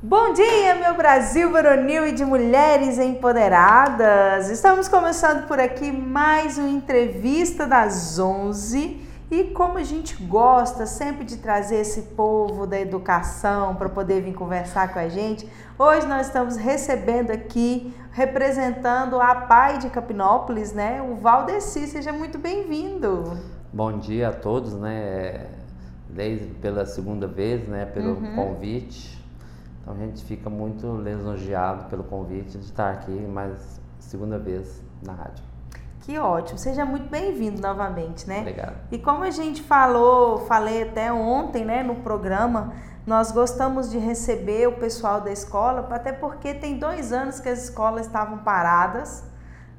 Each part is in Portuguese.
Bom dia, meu Brasil varonil e de mulheres empoderadas! Estamos começando por aqui mais uma entrevista das 11 e como a gente gosta sempre de trazer esse povo da educação para poder vir conversar com a gente, hoje nós estamos recebendo aqui, representando a PAI de Capinópolis, né? O Valdeci, seja muito bem-vindo! Bom dia a todos, né? Desde pela segunda vez, né? Pelo uhum. convite. Então a gente fica muito lisonjeado pelo convite de estar aqui mais segunda vez na rádio. Que ótimo, seja muito bem-vindo novamente, né? Obrigado. E como a gente falou, falei até ontem, né, no programa, nós gostamos de receber o pessoal da escola, até porque tem dois anos que as escolas estavam paradas,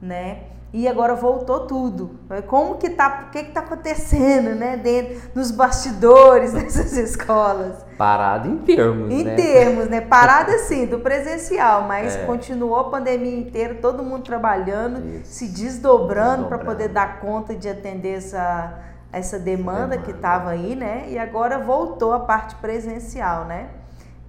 né? E agora voltou tudo. Como que tá, o que que tá acontecendo, né, dentro nos bastidores dessas escolas? Parado em termos, em né? Em termos, né? Parado assim, do presencial, mas é. continuou a pandemia inteira, todo mundo trabalhando, Isso. se desdobrando para poder dar conta de atender essa essa demanda, demanda. que estava aí, né? E agora voltou a parte presencial, né?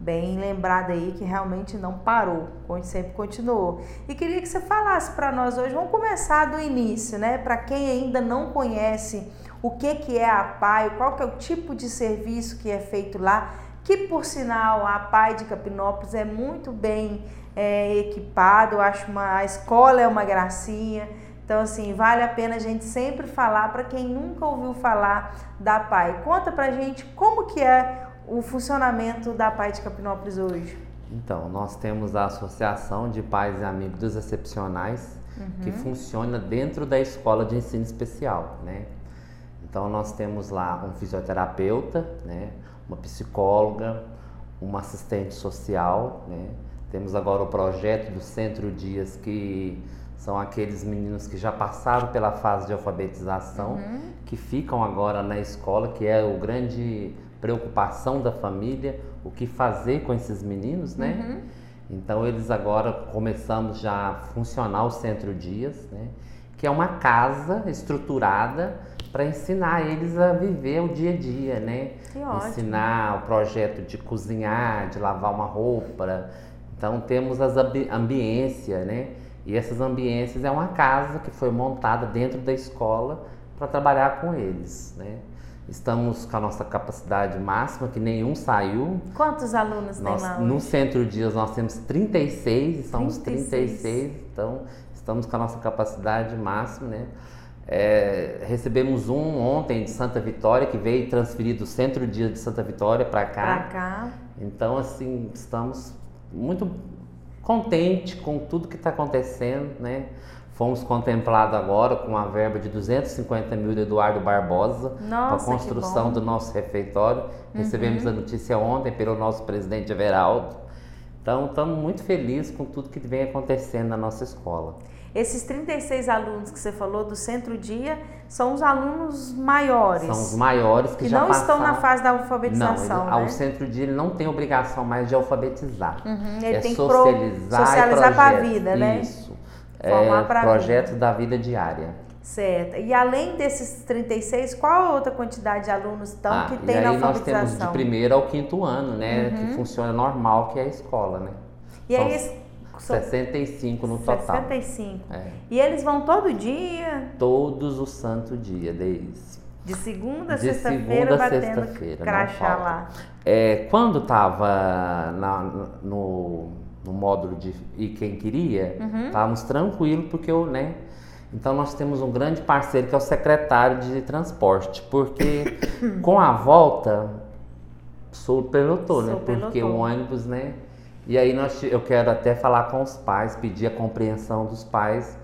Bem lembrada aí que realmente não parou, sempre continuou. E queria que você falasse para nós hoje, vamos começar do início, né? Para quem ainda não conhece o que, que é a PAI, qual que é o tipo de serviço que é feito lá, que por sinal a PAI de Capinópolis é muito bem é, equipado, eu acho uma, a escola é uma gracinha. Então, assim, vale a pena a gente sempre falar para quem nunca ouviu falar da PAI. Conta pra gente como que é o funcionamento da PAI de Capinópolis hoje? Então, nós temos a Associação de Pais e Amigos Excepcionais, uhum. que funciona dentro da escola de ensino especial, né? Então, nós temos lá um fisioterapeuta, né? uma psicóloga, uma assistente social, né? Temos agora o projeto do Centro Dias, que são aqueles meninos que já passaram pela fase de alfabetização, uhum. que ficam agora na escola, que é o grande preocupação da família, o que fazer com esses meninos, né? Uhum. Então eles agora começamos já a funcionar o Centro Dias, né? Que é uma casa estruturada para ensinar eles a viver o dia a dia, né? Que ótimo. Ensinar o projeto de cozinhar, de lavar uma roupa. Então temos as ambiências, né? E essas ambiências é uma casa que foi montada dentro da escola para trabalhar com eles, né? Estamos com a nossa capacidade máxima, que nenhum saiu. Quantos alunos nós, tem lá? Hoje? No Centro Dias nós temos 36, estamos 36. 36, então estamos com a nossa capacidade máxima, né? É, recebemos um ontem de Santa Vitória, que veio transferir do Centro Dias de Santa Vitória para cá. Para cá. Então, assim, estamos muito contentes com tudo que está acontecendo, né? Fomos contemplados agora com uma verba de 250 mil de Eduardo Barbosa para a construção do nosso refeitório. Uhum. Recebemos a notícia ontem pelo nosso presidente Everaldo. Então, estamos muito felizes com tudo que vem acontecendo na nossa escola. Esses 36 alunos que você falou do Centro Dia são os alunos maiores. São os maiores que, que já não passaram... estão na fase da alfabetização. Não, ele, né? o Centro Dia ele não tem obrigação mais de alfabetizar. Uhum, ele é tem socializar, pro... socializar para a vida, né? Isso é, projetos da vida diária. Certo. E além desses 36, qual a outra quantidade de alunos estão ah, que tem na alfabetização? nós temos de primeiro ao quinto ano, né? Uhum. Que funciona normal, que é a escola, né? E São aí... 65 no 65. total. 65. É. E eles vão todo dia? Todos os santo dia, desde. De segunda a sexta-feira batendo sexta crachá lá. É, quando estava no no módulo de e quem queria, uhum. estávamos tranquilos porque eu, né? Então nós temos um grande parceiro que é o secretário de transporte, porque com a volta sou pelotou, né? Porque o ônibus, né? E aí nós, eu quero até falar com os pais, pedir a compreensão dos pais,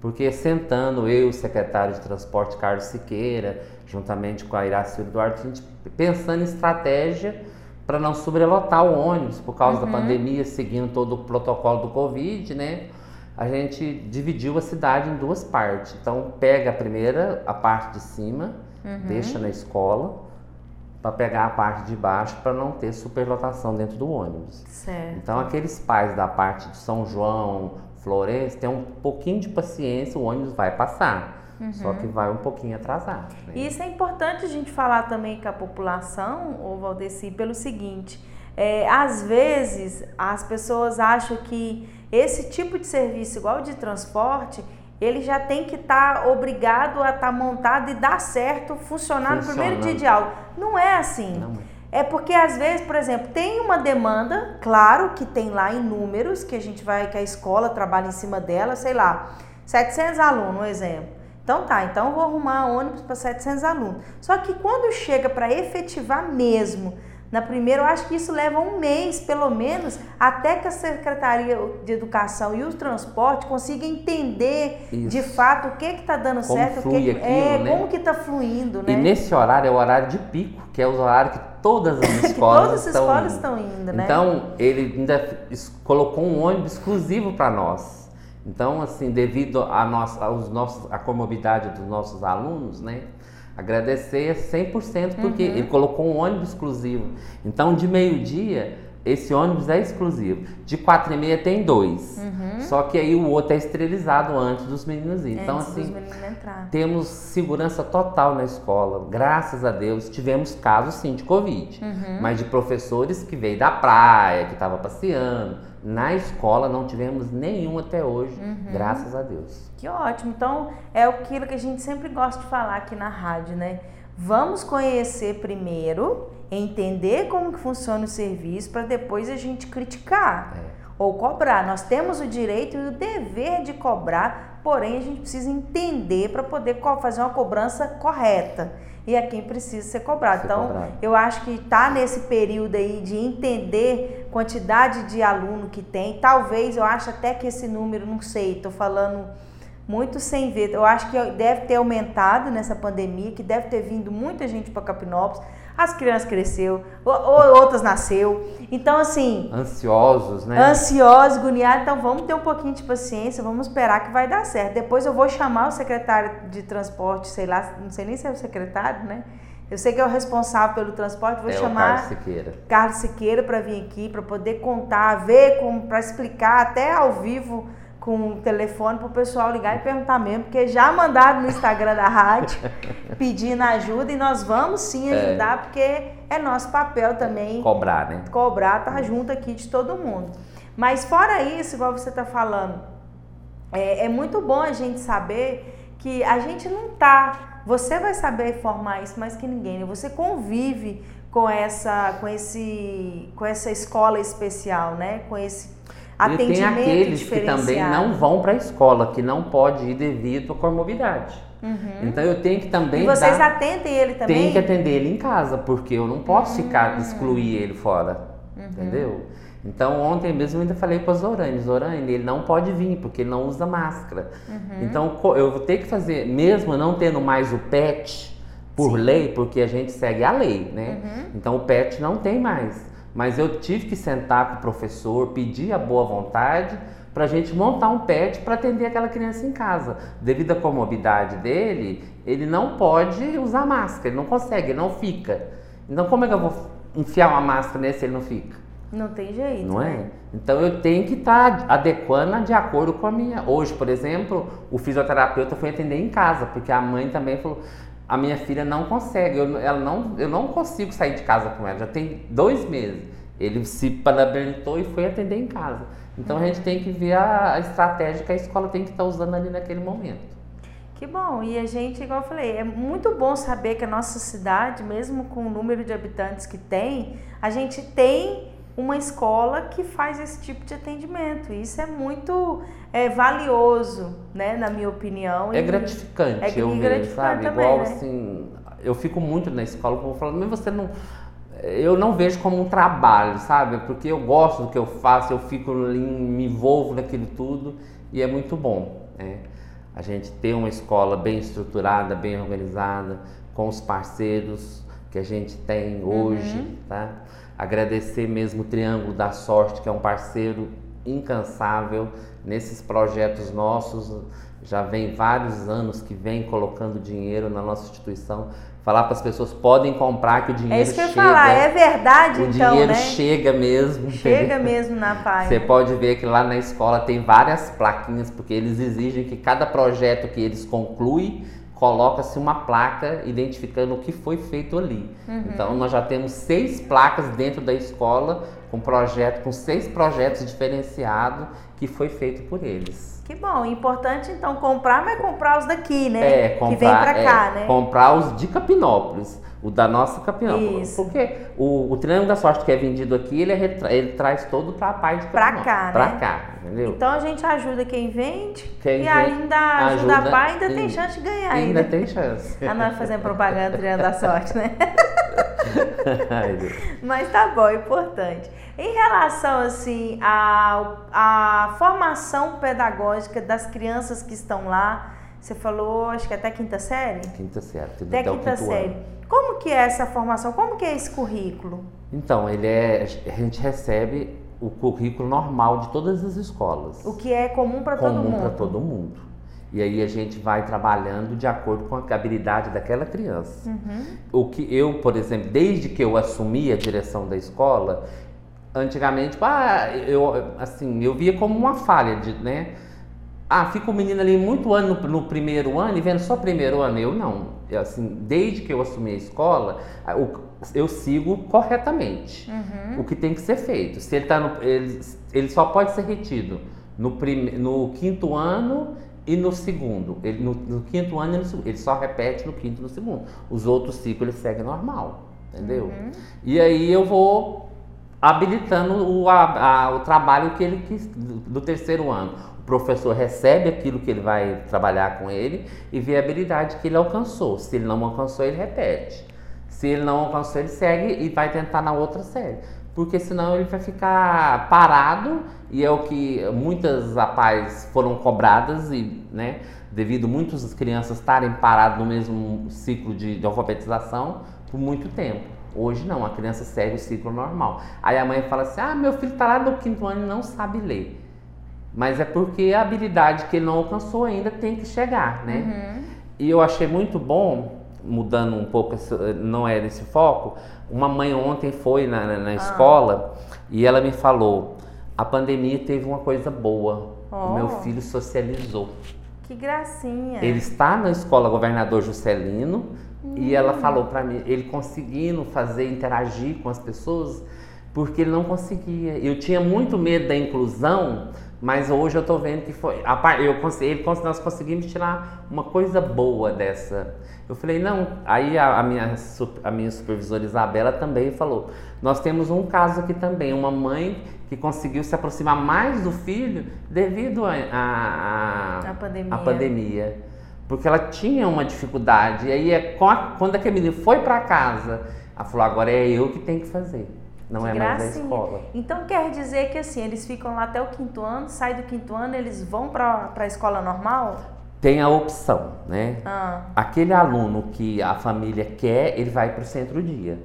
porque sentando eu, o secretário de transporte Carlos Siqueira, juntamente com a Iracema Duarte, a gente pensando em estratégia para não sobrelotar o ônibus por causa uhum. da pandemia, seguindo todo o protocolo do Covid, né? A gente dividiu a cidade em duas partes. Então, pega a primeira, a parte de cima, uhum. deixa na escola, para pegar a parte de baixo para não ter superlotação dentro do ônibus. Certo. Então, aqueles pais da parte de São João, Florença, tem um pouquinho de paciência, o ônibus vai passar. Uhum. Só que vai um pouquinho atrasado. Né? Isso é importante a gente falar também com a população, ou Valdeci, pelo seguinte. É, às vezes as pessoas acham que esse tipo de serviço, igual de transporte, ele já tem que estar tá obrigado a estar tá montado e dar certo, funcionar Funciona. no primeiro dia de aula. Não é assim. Não é. é porque às vezes, por exemplo, tem uma demanda, claro que tem lá em números, que a gente vai, que a escola trabalha em cima dela, sei lá, 700 alunos, um exemplo. Então tá, então eu vou arrumar ônibus para 700 alunos. Só que quando chega para efetivar mesmo na primeira, eu acho que isso leva um mês, pelo menos, até que a Secretaria de Educação e o transporte consigam entender isso. de fato o que está dando como certo, o que, é, né? como que está fluindo, né? E nesse horário é o horário de pico, que é o horário que todas as escolas, todas as estão, escolas indo. estão indo, né? Então, ele ainda colocou um ônibus exclusivo para nós. Então, assim, devido a nossa, aos nossos, a comorbidade dos nossos alunos, né? Agradecer 100% porque uhum. ele colocou um ônibus exclusivo. Então, de meio-dia, esse ônibus é exclusivo. De quatro e meia tem dois. Uhum. Só que aí o outro é esterilizado antes dos meninos irem. Então, assim, temos segurança total na escola. Graças a Deus, tivemos casos sim de Covid. Uhum. Mas de professores que veio da praia, que estava passeando na escola não tivemos nenhum até hoje, uhum. graças a Deus. Que ótimo. Então, é aquilo que a gente sempre gosta de falar aqui na rádio, né? Vamos conhecer primeiro, entender como que funciona o serviço para depois a gente criticar é. ou cobrar. Nós temos o direito e o dever de cobrar, porém a gente precisa entender para poder fazer uma cobrança correta e a quem precisa ser cobrado. Ser então, cobrado. eu acho que está nesse período aí de entender quantidade de aluno que tem. Talvez, eu acho até que esse número, não sei, estou falando muito sem ver. Eu acho que deve ter aumentado nessa pandemia, que deve ter vindo muita gente para Capinópolis as crianças cresceu, ou, outras nasceu. Então, assim. Ansiosos, né? Ansiosos, agoniados. Então, vamos ter um pouquinho de paciência, vamos esperar que vai dar certo. Depois eu vou chamar o secretário de transporte, sei lá, não sei nem se é o secretário, né? Eu sei que é o responsável pelo transporte, vou é chamar Carlos Siqueira, Carlos Siqueira para vir aqui, para poder contar, ver, para explicar até ao vivo com o telefone para o pessoal ligar e perguntar mesmo, porque já mandaram no Instagram da rádio pedindo ajuda e nós vamos sim é. ajudar, é. porque é nosso papel também. Cobrar, né? Cobrar, tá junto aqui de todo mundo. Mas fora isso, igual você está falando, é, é, muito bom a gente saber que a gente não tá. Você vai saber informar isso mais que ninguém. Né? Você convive com essa, com esse, com essa escola especial, né? Com esse Atendimento e tem aqueles que também não vão para a escola, que não pode ir devido à comorbidade. Uhum. Então eu tenho que também. E vocês dar, atendem ele também? Tenho que atender ele em casa, porque eu não posso uhum. ficar, excluir ele fora. Uhum. Entendeu? Então ontem mesmo eu ainda falei com a Zorane, Zorane, ele não pode vir, porque ele não usa máscara. Uhum. Então eu vou ter que fazer, mesmo não tendo mais o PET por Sim. lei, porque a gente segue a lei, né? Uhum. Então o PET não tem mais. Mas eu tive que sentar com o professor, pedir a boa vontade para a gente montar um PET para atender aquela criança em casa. Devido à comorbidade dele, ele não pode usar máscara, ele não consegue, ele não fica. Então como é que eu vou enfiar uma máscara nesse se ele não fica? Não tem jeito. Não é? Então eu tenho que estar tá adequando de acordo com a minha. Hoje, por exemplo, o fisioterapeuta foi atender em casa, porque a mãe também falou: a minha filha não consegue, eu, ela não, eu não consigo sair de casa com ela, já tem dois meses. Ele se parabentou e foi atender em casa. Então a gente tem que ver a, a estratégia que a escola tem que estar tá usando ali naquele momento. Que bom, e a gente, igual eu falei, é muito bom saber que a nossa cidade, mesmo com o número de habitantes que tem, a gente tem uma escola que faz esse tipo de atendimento. Isso é muito é, valioso, né, na minha opinião. É gratificante, é eu vejo, sabe? Também, Igual né? assim, eu fico muito na escola, eu falo, mas você não. Eu não vejo como um trabalho, sabe? Porque eu gosto do que eu faço, eu fico me envolvo naquilo tudo e é muito bom. Né? A gente ter uma escola bem estruturada, bem organizada, com os parceiros que a gente tem hoje, uhum. tá? Agradecer mesmo o Triângulo da Sorte, que é um parceiro incansável nesses projetos nossos. Já vem vários anos que vem colocando dinheiro na nossa instituição. Falar para as pessoas podem comprar que o dinheiro chega. É isso que eu ia falar, é verdade o então, dinheiro né? chega mesmo. Chega mesmo na página. Você pode ver que lá na escola tem várias plaquinhas porque eles exigem que cada projeto que eles concluem coloca-se uma placa identificando o que foi feito ali. Uhum. Então nós já temos seis placas dentro da escola com projeto, com seis projetos diferenciados que foi feito por eles. Que bom, importante então comprar, mas comprar os daqui, né? É, comprar, que vem para é, cá, né? Comprar os de Capinópolis. O da nossa Capinópolis. Porque o, o Triângulo da Sorte que é vendido aqui, ele, é, ele traz todo para a parte de Para cá, Para né? cá, entendeu? Então a gente ajuda quem vende quem e ainda ajuda, ajuda a pai ainda tem chance de ganhar. Ainda, ainda. tem chance. A nós fazendo propaganda do Triângulo da Sorte, né? Mas tá bom, importante. Em relação assim à, à formação pedagógica das crianças que estão lá, você falou, acho que até quinta série? Quinta série. Até, até quinta série. Ano. Como que é essa formação? Como que é esse currículo? Então, ele é, a gente recebe o currículo normal de todas as escolas. O que é comum para todo mundo. Comum para todo mundo. E aí a gente vai trabalhando de acordo com a habilidade daquela criança. Uhum. O que eu, por exemplo, desde que eu assumi a direção da escola, antigamente, ah, eu assim, eu via como uma falha de, né? Ah, fica o menino ali muito ano no, no primeiro ano e vendo só primeiro ano. Eu não. Eu, assim, desde que eu assumi a escola, eu, eu sigo corretamente uhum. o que tem que ser feito. Se ele tá no, ele, ele só pode ser retido no, prime, no quinto ano e no segundo. Ele, no, no quinto ano ele, ele, só repete no quinto e no segundo. Os outros ciclos ele segue normal, entendeu? Uhum. E aí eu vou habilitando o, a, a, o trabalho que ele quis do, do terceiro ano. O professor recebe aquilo que ele vai trabalhar com ele e vê a habilidade que ele alcançou. Se ele não alcançou, ele repete. Se ele não alcançou, ele segue e vai tentar na outra série. Porque senão ele vai ficar parado e é o que muitas rapazes foram cobradas e, né, devido muitas crianças estarem paradas no mesmo ciclo de, de alfabetização por muito tempo. Hoje não, a criança segue o ciclo normal. Aí a mãe fala assim: ah, meu filho está lá no quinto ano e não sabe ler. Mas é porque a habilidade que ele não alcançou ainda tem que chegar, né? Uhum. E eu achei muito bom, mudando um pouco, não é nesse foco, uma mãe ontem foi na, na, na ah. escola e ela me falou: a pandemia teve uma coisa boa. Oh. O meu filho socializou. Que gracinha. Ele está na escola Governador Juscelino, e ela falou para mim, ele conseguindo fazer, interagir com as pessoas, porque ele não conseguia. Eu tinha muito medo da inclusão, mas hoje eu estou vendo que foi. Eu, ele, nós conseguimos tirar uma coisa boa dessa. Eu falei, não. Aí a, a, minha, a minha supervisora Isabela também falou: nós temos um caso aqui também, uma mãe que conseguiu se aproximar mais do filho devido à a, a, a, pandemia. pandemia porque ela tinha uma dificuldade. E aí, é, quando aquele menino foi para casa, ela falou: agora é eu que tenho que fazer. Não que é gracinha. mais escola. Então quer dizer que assim, eles ficam lá até o quinto ano, sai do quinto ano, eles vão para a escola normal? Tem a opção, né? Ah. Aquele aluno que a família quer, ele vai para o centro-dia.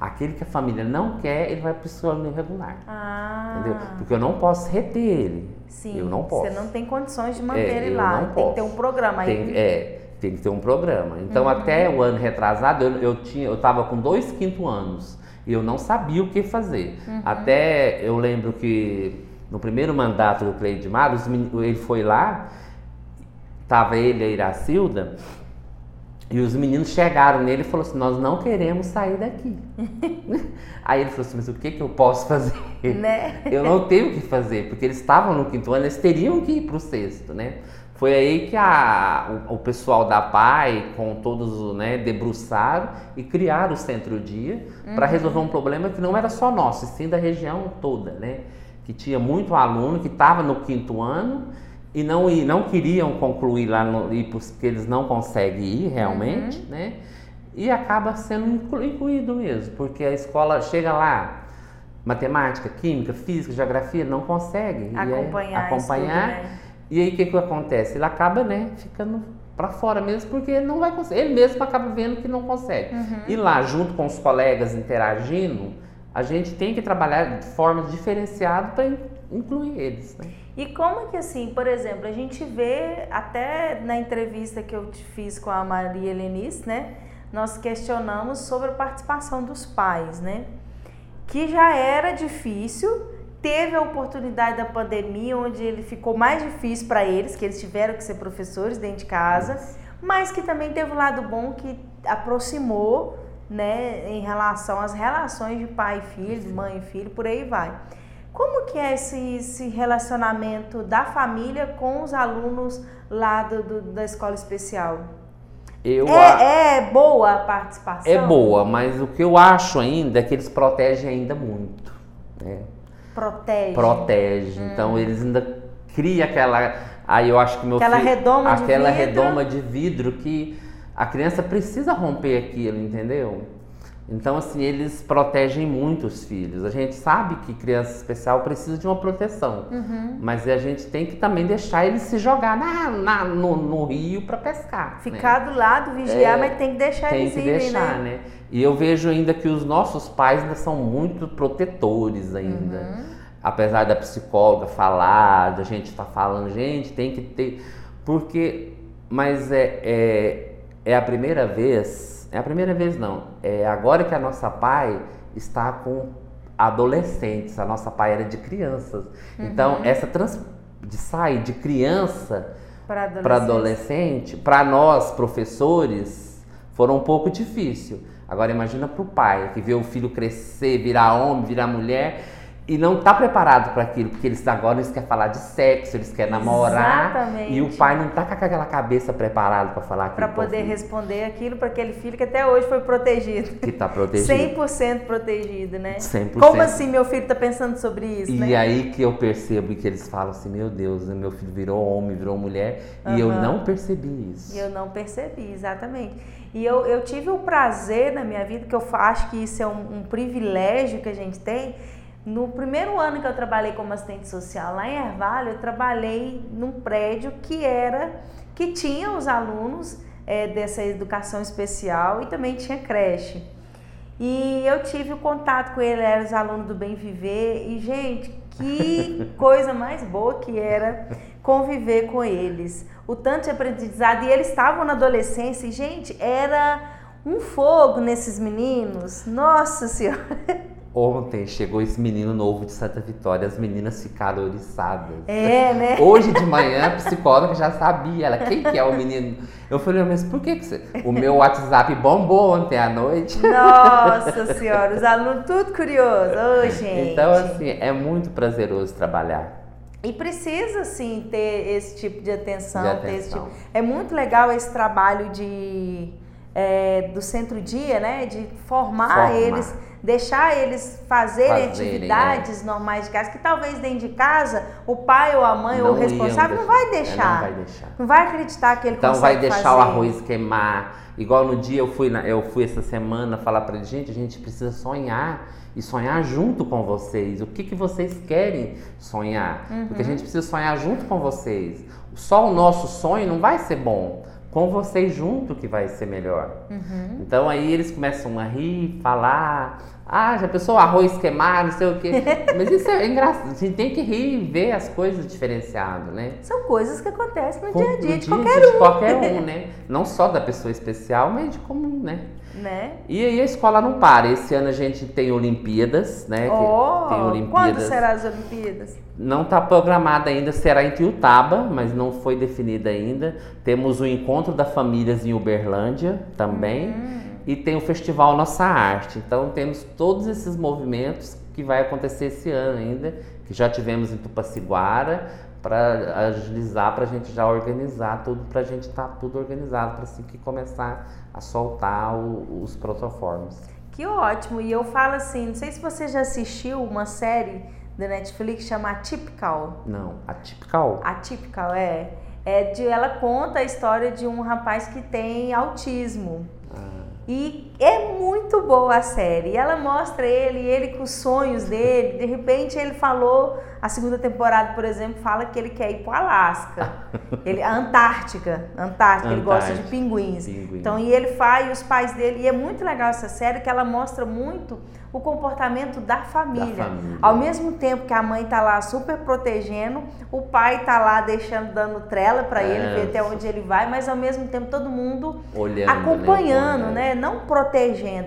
Aquele que a família não quer, ele vai para o escola regular. Ah. Entendeu? Porque eu não posso reter ele. Sim. Eu não posso. Você não tem condições de manter é, ele lá. Tem posso. que ter um programa aí. Tem, é, tem que ter um programa. Então, uhum. até o ano retrasado, eu, eu tinha, eu estava com dois quinto anos e eu não sabia o que fazer. Uhum. Até eu lembro que no primeiro mandato do Cleide Maros, ele foi lá, tava ele e a Iracilda, e os meninos chegaram nele e falaram assim: Nós não queremos sair daqui. Aí ele falou assim: Mas o que, que eu posso fazer? Né? Eu não tenho o que fazer, porque eles estavam no quinto ano, eles teriam que ir para o sexto, né? Foi aí que a, o, o, pessoal da PAI, com todos, né, debruçaram e criaram o centro-dia uhum. para resolver um problema que não era só nosso, sim da região toda, né? Que tinha muito aluno que estava no quinto ano e não, e não queriam concluir lá no, porque eles não conseguem ir realmente, uhum. né? E acaba sendo incluído mesmo, porque a escola chega lá, matemática, química, física, geografia, não consegue acompanhar, aí, acompanhar. Estudo, né? E aí o que, que acontece? Ele acaba, né, ficando para fora mesmo, porque ele não vai conseguir, ele mesmo acaba vendo que não consegue. Uhum. E lá, junto com os colegas interagindo, a gente tem que trabalhar de formas diferenciadas para incluir eles. Né? E como que assim, por exemplo, a gente vê até na entrevista que eu te fiz com a Maria Helenice, né? Nós questionamos sobre a participação dos pais, né? Que já era difícil, teve a oportunidade da pandemia, onde ele ficou mais difícil para eles, que eles tiveram que ser professores dentro de casa. mas que também teve um lado bom que aproximou, né, em relação às relações de pai e filho, de mãe e filho, por aí vai. Como que é esse, esse relacionamento da família com os alunos lá do, do da escola especial? Eu é, a... é boa a participação? É boa, mas o que eu acho ainda é que eles protegem ainda muito. Né? Protege. Protege. Hum. Então eles ainda criam aquela. Aí eu acho que meu aquela filho. Redoma aquela de redoma de vidro que a criança precisa romper aquilo, entendeu? Então, assim, eles protegem muito os filhos. A gente sabe que criança especial precisa de uma proteção, uhum. mas a gente tem que também deixar eles se jogar na, na no, no, rio para pescar. Né? Ficar né? do lado, vigiar, é, mas tem que deixar tem eles que irem, deixar, né? né? E eu vejo ainda que os nossos pais ainda são muito protetores ainda. Uhum. Apesar da psicóloga falar, da gente estar tá falando, gente, tem que ter. Porque. Mas é, é, é a primeira vez é a primeira vez não. É agora que a nossa pai está com adolescentes. A nossa pai era de crianças. Uhum. Então, essa trans, de sair de criança para adolescente, para nós professores, foram um pouco difícil. Agora imagina para o pai que vê o filho crescer, virar homem, virar mulher e não está preparado para aquilo, porque eles agora eles querem falar de sexo, eles querem namorar Exatamente. e o pai não está com aquela cabeça preparada para falar Para poder responder aquilo para aquele filho que até hoje foi protegido. Que está protegido. 100% protegido, né? 100%. Como assim meu filho está pensando sobre isso, E né? aí que eu percebo que eles falam assim, meu Deus, meu filho virou homem, virou mulher, uhum. e eu não percebi isso. E eu não percebi, exatamente. E eu, eu tive o prazer na minha vida, que eu acho que isso é um, um privilégio que a gente tem, no primeiro ano que eu trabalhei como assistente social lá em Ervalho, eu trabalhei num prédio que era que tinha os alunos é, dessa educação especial e também tinha creche. E eu tive o contato com ele, eram os alunos do Bem Viver e gente, que coisa mais boa que era conviver com eles. O tanto de aprendizado e eles estavam na adolescência e gente, era um fogo nesses meninos. Nossa Senhora. Ontem chegou esse menino novo de Santa Vitória, as meninas ficaram oriçadas. É, né? Hoje de manhã a psicóloga já sabia, ela, quem que é o menino? Eu falei, mas por que, que você... O meu WhatsApp bombou ontem à noite. Nossa senhora, os alunos tudo curiosos. Ô, gente. Então, assim, é muito prazeroso trabalhar. E precisa, sim, ter esse tipo de atenção. De atenção. Tipo... É muito legal esse trabalho de... É, do centro-dia, né? De formar, formar. eles deixar eles fazerem, fazerem atividades é. normais de casa, que talvez dentro de casa o pai ou a mãe não ou o responsável não vai deixar. É, não vai deixar. Não vai acreditar que ele então consegue vai deixar fazer. o arroz queimar. Igual no dia eu fui, na, eu fui essa semana falar para eles, gente, a gente precisa sonhar e sonhar junto com vocês. O que, que vocês querem sonhar? Uhum. Porque a gente precisa sonhar junto com vocês. Só o nosso sonho não vai ser bom com vocês junto que vai ser melhor. Uhum. Então aí eles começam a rir, falar, ah, já pensou arroz queimado, não sei o quê. Mas isso é engraçado, a gente tem que rir e ver as coisas diferenciadas, né? São coisas que acontecem no dia a dia, de, dia qualquer um. De qualquer um, né? Não só da pessoa especial, mas de comum, né? Né? E aí a escola não para. Esse ano a gente tem Olimpíadas, né? Oh, tem Olimpíadas. Quando serão as Olimpíadas? Não está programada ainda, será em Tiutaba, mas não foi definida ainda. Temos o encontro da famílias em Uberlândia também. Hum. E tem o Festival Nossa Arte. Então temos todos esses movimentos que vai acontecer esse ano ainda, que já tivemos em Tupaciguara, para agilizar, para a gente já organizar tudo, para a gente estar tá tudo organizado, para assim que começar a soltar o, os protoformes. Que ótimo! E eu falo assim, não sei se você já assistiu uma série da Netflix chamada Atypical. Não, Atypical? Atypical, é. é de, ela conta a história de um rapaz que tem autismo. E é muito boa a série. Ela mostra ele, ele com os sonhos dele. De repente ele falou, a segunda temporada, por exemplo, fala que ele quer ir para o Alasca. Ele, a Antártica, Antártica, Antártica, ele gosta de pinguins. Pinguim. Então, e ele faz, e os pais dele, e é muito legal essa série que ela mostra muito o comportamento da família. da família. Ao mesmo tempo que a mãe tá lá super protegendo, o pai tá lá deixando, dando trela para é, ele ver até onde ele vai, mas ao mesmo tempo todo mundo Olhando, né, acompanhando, né? né? Não protegendo,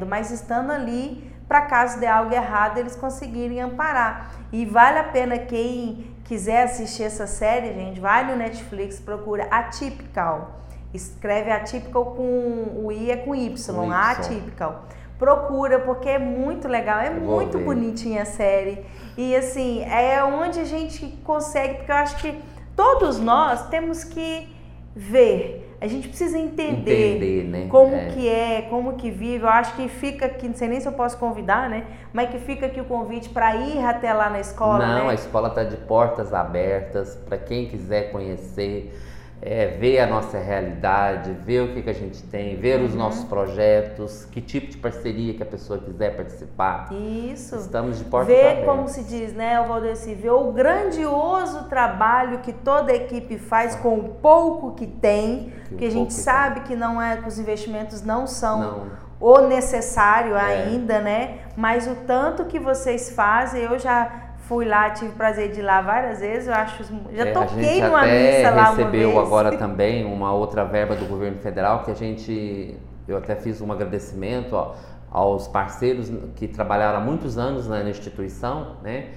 mas estando ali para caso de algo errado eles conseguirem amparar. E vale a pena quem quiser assistir essa série, gente, vai no Netflix, procura Atypical Escreve atypical com o I é com Y, com atypical. Procura, porque é muito legal, é muito ver. bonitinha a série. E assim, é onde a gente consegue, porque eu acho que todos nós temos que ver. A gente precisa entender, entender né? como é. que é, como que vive. Eu acho que fica aqui, não sei nem se eu posso convidar, né? Mas que fica aqui o convite para ir até lá na escola. Não, né? a escola está de portas abertas para quem quiser conhecer é, ver a nossa realidade, ver o que, que a gente tem, ver uhum. os nossos projetos, que tipo de parceria que a pessoa quiser participar. Isso. Estamos de porta Ver, abertas. como se diz, né, o Valdeci, ver o grandioso trabalho que toda a equipe faz com o pouco que tem, que, que a gente sabe tem. que não é, que os investimentos não são não. o necessário é. ainda, né? Mas o tanto que vocês fazem, eu já Fui lá, tive o prazer de ir lá várias vezes, eu acho. Já é, toquei numa missa lá uma vez. recebeu agora também uma outra verba do governo federal que a gente. Eu até fiz um agradecimento ó, aos parceiros que trabalharam há muitos anos na instituição, né?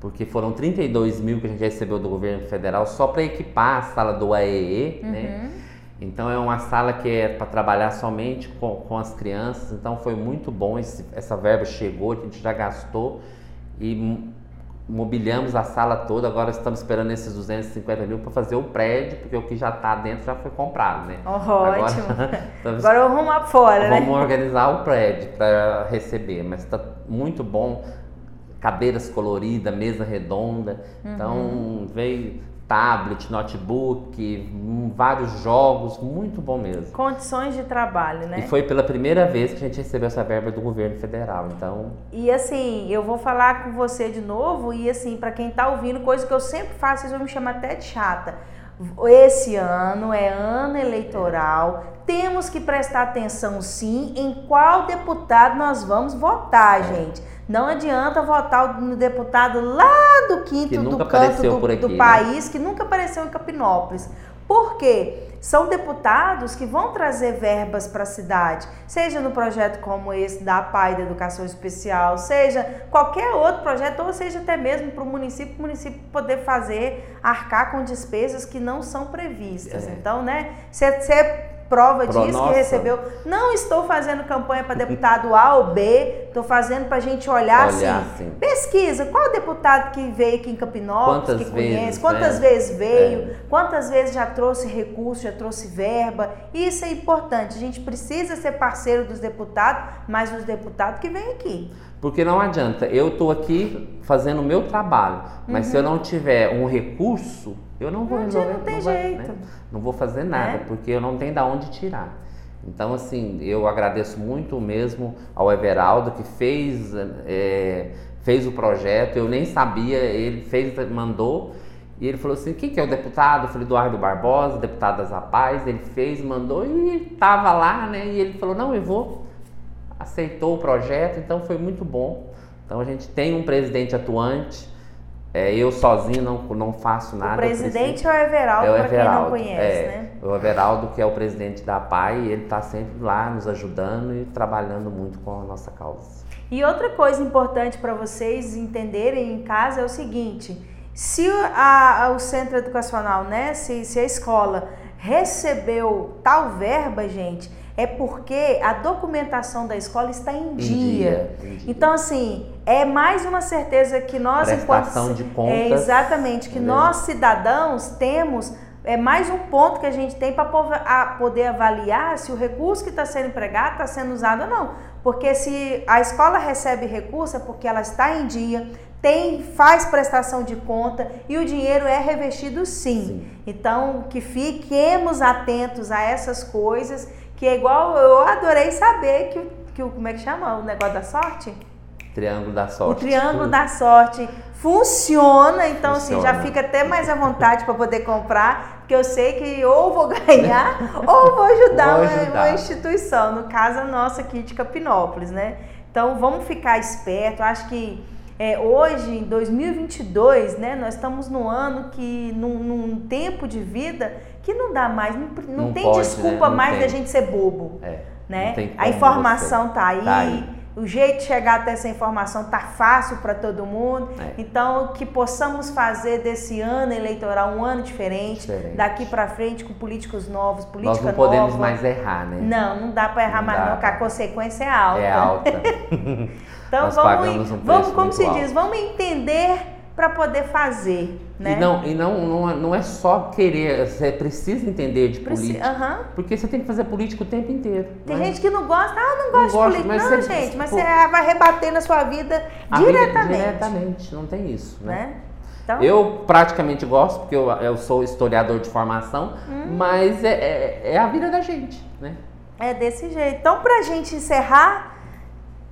Porque foram 32 mil que a gente recebeu do governo federal só para equipar a sala do AEE, uhum. né? Então é uma sala que é para trabalhar somente com, com as crianças. Então foi muito bom. Esse, essa verba chegou, a gente já gastou e mobiliamos a sala toda, agora estamos esperando esses 250 mil para fazer o prédio, porque o que já está dentro já foi comprado, né? Oh, agora, ótimo. Estamos, agora vamos lá fora, vamos né? Vamos organizar o prédio para receber, mas está muito bom. Cadeiras coloridas, mesa redonda. Então, uhum. Então, veio tablet, notebook, vários jogos, muito bom mesmo. Condições de trabalho, né? E foi pela primeira vez que a gente recebeu essa verba do governo federal, então... E assim, eu vou falar com você de novo, e assim, para quem tá ouvindo, coisa que eu sempre faço, vocês vão me chamar até de chata. Esse ano é ano eleitoral, temos que prestar atenção sim em qual deputado nós vamos votar, gente. Não adianta votar no deputado lá do quinto do canto do, aqui, do né? país, que nunca apareceu em Capinópolis. Por quê? São deputados que vão trazer verbas para a cidade, seja no projeto como esse da PAI da Educação Especial, seja qualquer outro projeto, ou seja até mesmo para o município, o município poder fazer, arcar com despesas que não são previstas. É. Então, né, você prova Pro disso nossa. que recebeu. Não estou fazendo campanha para deputado A ou B, estou fazendo para a gente olhar, olhar assim. Sim. Pesquisa, qual deputado que veio aqui em Campinópolis, quantas que vezes, conhece, quantas né? vezes veio, é. quantas vezes já trouxe recurso, já trouxe verba. Isso é importante. A gente precisa ser parceiro dos deputados, mas dos deputados que vêm aqui. Porque não adianta, eu estou aqui fazendo o meu trabalho, mas uhum. se eu não tiver um recurso, eu não vou resolver. Não tem não jeito. Vai, né? Não vou fazer nada, é? porque eu não tenho da onde tirar. Então, assim, eu agradeço muito mesmo ao Everaldo que fez, é, fez o projeto. Eu nem sabia, ele fez, mandou. E ele falou assim: quem que é o deputado? Eu falei: Eduardo Barbosa, deputado das Rapaz. Ele fez, mandou e estava lá, né? E ele falou: não, eu vou. Aceitou o projeto, então foi muito bom. Então a gente tem um presidente atuante é, eu sozinho não, não faço nada. O presidente é o Everaldo, é para quem não conhece, é, né? O Everaldo, que é o presidente da PAI, ele está sempre lá nos ajudando e trabalhando muito com a nossa causa. E outra coisa importante para vocês entenderem em casa é o seguinte: se a, a, o centro educacional, né, se, se a escola recebeu tal verba, gente, é porque a documentação da escola está em, em dia. dia. Em dia. Então, assim, é mais uma certeza que nós, Prestação enquanto. de contas. É, exatamente, que nós, cidadãos, temos. É mais um ponto que a gente tem para poder avaliar se o recurso que está sendo empregado está sendo usado ou não. Porque se a escola recebe recurso é porque ela está em dia, tem faz prestação de conta e o dinheiro é revestido sim. sim. Então, que fiquemos atentos a essas coisas que é igual, eu adorei saber que, que o, como é que chama o negócio da sorte? Triângulo da sorte. O triângulo da sorte funciona, então funciona. assim, já fica até mais à vontade para poder comprar, porque eu sei que ou vou ganhar ou vou ajudar, vou ajudar. Uma, uma, instituição, no caso a nossa aqui de Capinópolis, né? Então vamos ficar esperto, acho que é, hoje, em 2022, né, nós estamos no ano que, num, num tempo de vida que não dá mais, não, não, não tem pode, desculpa né? não mais tem. da gente ser bobo. É, né? A informação tá aí, tá aí, o jeito de chegar até essa informação tá fácil para todo mundo. É. Então, que possamos fazer desse ano eleitoral um ano diferente, diferente. daqui para frente com políticos novos, política nova. Nós não podemos mais errar, né? Não, não dá para errar não mais dá. não, porque a consequência é alta. É alta. então, Nós vamos, um vamos como se alto. diz, vamos entender para poder fazer. Né? E, não, e não, não, é, não é só querer, você precisa entender de política. Porque você tem que fazer política o tempo inteiro. Tem né? gente que não gosta, ah, não gosto não de política. Mas não, gente, mas você vai rebater na sua vida diretamente. Vida, diretamente, não tem isso, né? né? Então... Eu praticamente gosto, porque eu, eu sou historiador de formação, hum. mas é, é, é, a vida da gente, né? É desse jeito. Então, pra gente encerrar,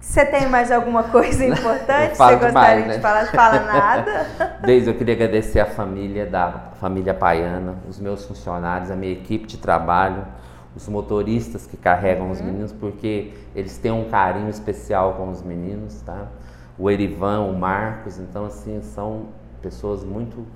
você tem mais alguma coisa importante? Você gostaria demais, né? de falar? Fala nada. Desde eu queria agradecer a família da família Paiana, os meus funcionários, a minha equipe de trabalho, os motoristas que carregam uhum. os meninos, porque eles têm um carinho especial com os meninos, tá? O Erivan, o Marcos, então assim, são pessoas muito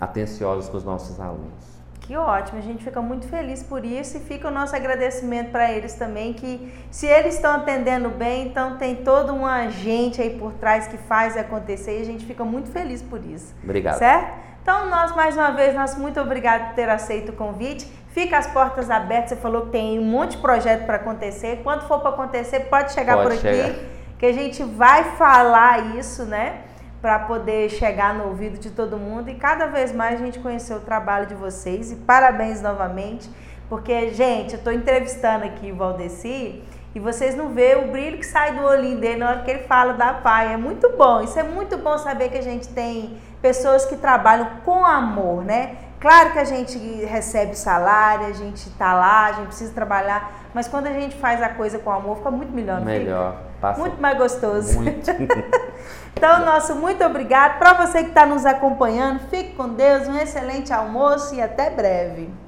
atenciosas com os nossos alunos. Que ótimo, a gente fica muito feliz por isso e fica o nosso agradecimento para eles também, que se eles estão atendendo bem, então tem todo um agente aí por trás que faz acontecer e a gente fica muito feliz por isso. Obrigado. Certo? Então, nós mais uma vez, nós muito obrigado por ter aceito o convite. Fica as portas abertas, você falou que tem um monte de projeto para acontecer. Quando for para acontecer, pode chegar pode por aqui, chegar. que a gente vai falar isso, né? Para poder chegar no ouvido de todo mundo e cada vez mais a gente conhecer o trabalho de vocês. E parabéns novamente, porque, gente, eu estou entrevistando aqui o Valdeci e vocês não vê o brilho que sai do olhinho dele na hora que ele fala da pai. É muito bom. Isso é muito bom saber que a gente tem pessoas que trabalham com amor, né? Claro que a gente recebe salário, a gente está lá, a gente precisa trabalhar, mas quando a gente faz a coisa com amor, fica muito melhor. Melhor. Passa muito mais gostoso. Muito. então, nosso muito obrigado. Para você que está nos acompanhando, fique com Deus, um excelente almoço e até breve.